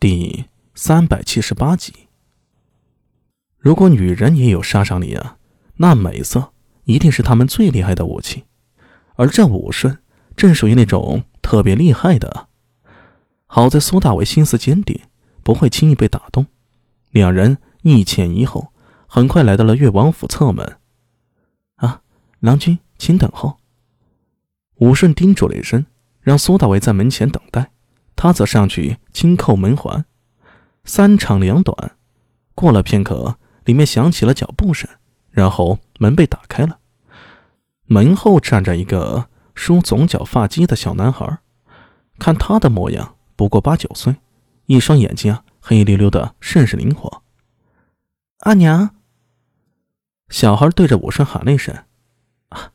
第三百七十八集。如果女人也有杀伤力啊，那美色一定是他们最厉害的武器。而这武顺正属于那种特别厉害的。好在苏大伟心思坚定，不会轻易被打动。两人一前一后，很快来到了越王府侧门。啊，郎君，请等候。武顺叮嘱了一声，让苏大伟在门前等待。他则上去轻扣门环，三长两短。过了片刻，里面响起了脚步声，然后门被打开了。门后站着一个梳总角发髻的小男孩，看他的模样不过八九岁，一双眼睛啊黑溜溜的，甚是灵活。阿娘，小孩对着武顺喊了一声：“啊，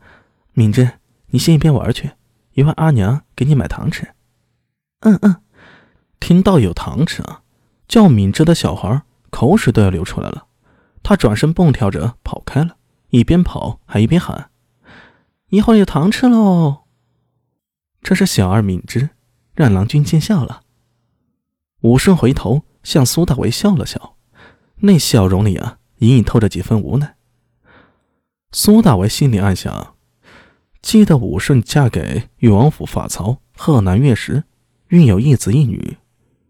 敏贞，你先一边玩去，一会阿娘给你买糖吃。”嗯嗯，听到有糖吃啊，叫敏芝的小孩口水都要流出来了。他转身蹦跳着跑开了，一边跑还一边喊：“一会儿有糖吃喽！”这是小二敏芝，让郎君见笑了。武顺回头向苏大为笑了笑，那笑容里啊，隐隐透着几分无奈。苏大为心里暗想：记得武顺嫁给裕王府法曹贺南岳时。孕有一子一女，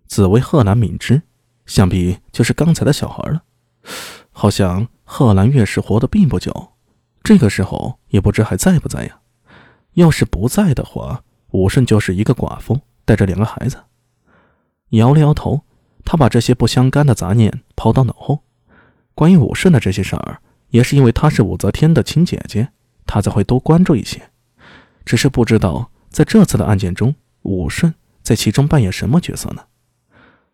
子为贺兰敏之，想必就是刚才的小孩了。好像贺兰月氏活得并不久，这个时候也不知还在不在呀？要是不在的话，武顺就是一个寡妇，带着两个孩子。摇了摇头，他把这些不相干的杂念抛到脑后。关于武顺的这些事儿，也是因为她是武则天的亲姐姐，他才会多关注一些。只是不知道在这次的案件中，武顺。在其中扮演什么角色呢？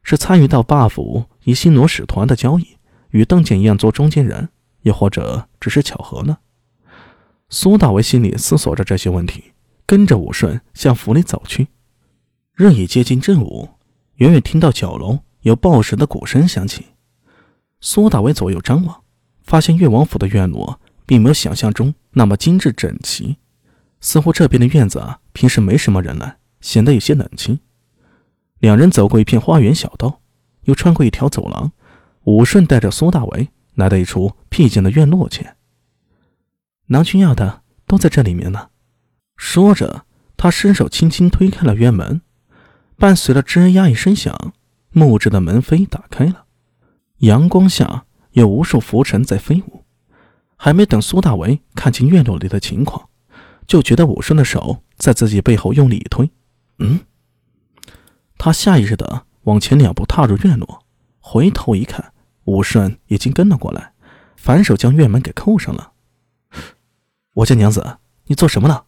是参与到霸府与新罗使团的交易，与邓简一样做中间人，又或者只是巧合呢？苏大为心里思索着这些问题，跟着武顺向府里走去。日已接近正午，远远听到角楼有报时的鼓声响起。苏大为左右张望，发现越王府的院落并没有想象中那么精致整齐，似乎这边的院子啊，平时没什么人来。显得有些冷清。两人走过一片花园小道，又穿过一条走廊，武顺带着苏大为来到一处僻静的院落前。郎君要的都在这里面呢。说着，他伸手轻轻推开了院门，伴随着吱呀一声响，木质的门扉打开了。阳光下有无数浮尘在飞舞。还没等苏大为看清院落里的情况，就觉得武顺的手在自己背后用力一推。嗯，他下意识的往前两步踏入院落，回头一看，武顺已经跟了过来，反手将院门给扣上了。我家娘子，你做什么呢？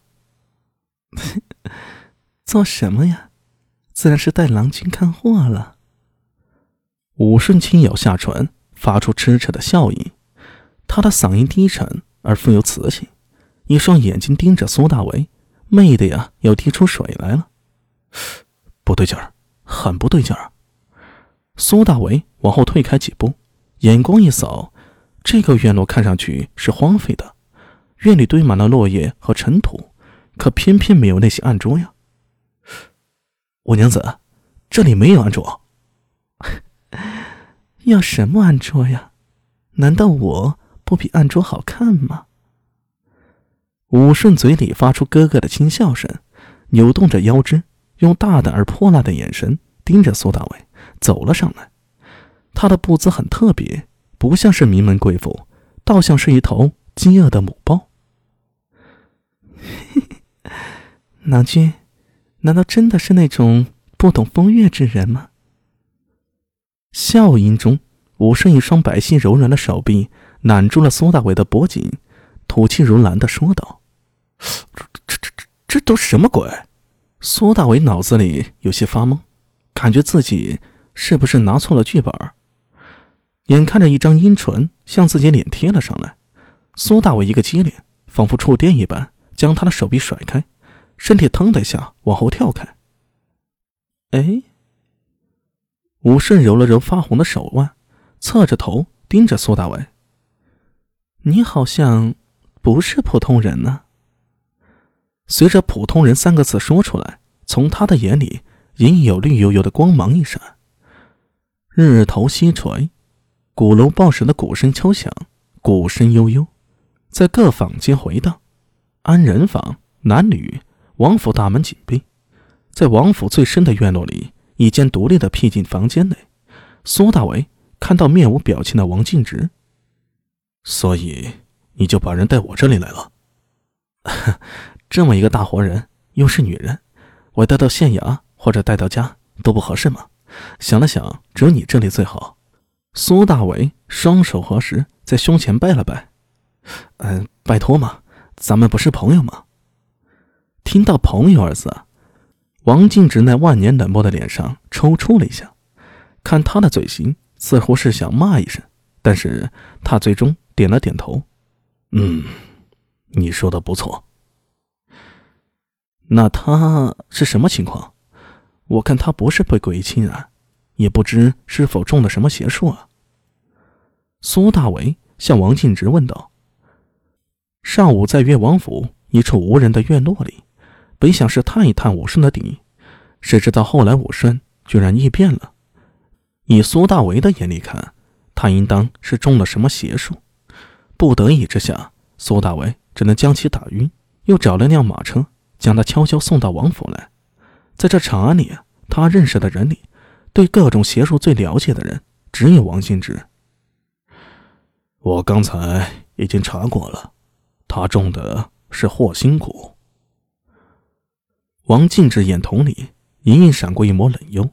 做什么呀？自然是带郎君看货了。武顺轻咬下唇，发出痴痴的笑意，他的嗓音低沉而富有磁性，一双眼睛盯着苏大为，媚的呀要滴出水来了。不对劲儿，很不对劲儿。苏大为往后退开几步，眼光一扫，这个院落看上去是荒废的，院里堆满了落叶和尘土，可偏偏没有那些案桌呀。五娘子，这里没有案桌。要什么案桌呀？难道我不比案桌好看吗？武顺嘴里发出咯咯的轻笑声，扭动着腰肢。用大胆而泼辣的眼神盯着苏大伟，走了上来。他的步姿很特别，不像是名门贵妇，倒像是一头饥饿的母豹。嘿嘿郎君，难道真的是那种不懂风月之人吗？笑音中，武顺一双白皙柔软的手臂揽住了苏大伟的脖颈，吐气如兰的说道：“、这、这、这、这都什么鬼？”苏大伟脑子里有些发懵，感觉自己是不是拿错了剧本？眼看着一张阴唇向自己脸贴了上来，苏大伟一个激灵，仿佛触电一般，将他的手臂甩开，身体腾的一下往后跳开。哎，武顺揉了揉发红的手腕，侧着头盯着苏大伟：“你好像不是普通人呢。”随着“普通人”三个字说出来，从他的眼里隐隐有绿油油的光芒一闪。日头西垂，鼓楼报时的鼓声敲响，鼓声悠悠，在各坊间回荡。安人坊男女，王府大门紧闭。在王府最深的院落里，一间独立的僻静房间内，苏大为看到面无表情的王静直。所以你就把人带我这里来了？这么一个大活人，又是女人，我带到县衙或者带到家都不合适吗？想了想，只有你这里最好。苏大为双手合十，在胸前拜了拜。嗯，拜托嘛，咱们不是朋友吗？听到“朋友”二字，王静直那万年冷漠的脸上抽搐了一下，看他的嘴型，似乎是想骂一声，但是他最终点了点头。嗯，你说的不错。那他是什么情况？我看他不是被鬼侵染，也不知是否中了什么邪术啊。苏大为向王静直问道。上午在越王府一处无人的院落里，本想是探一探武顺的底，谁知道后来武顺居然异变了。以苏大为的眼里看，他应当是中了什么邪术。不得已之下，苏大为只能将其打晕，又找了辆马车，将他悄悄送到王府来。在这长安里，他认识的人里，对各种邪术最了解的人只有王新之。我刚才已经查过了，他中的是祸心蛊。王静之眼瞳里隐隐闪过一抹冷幽。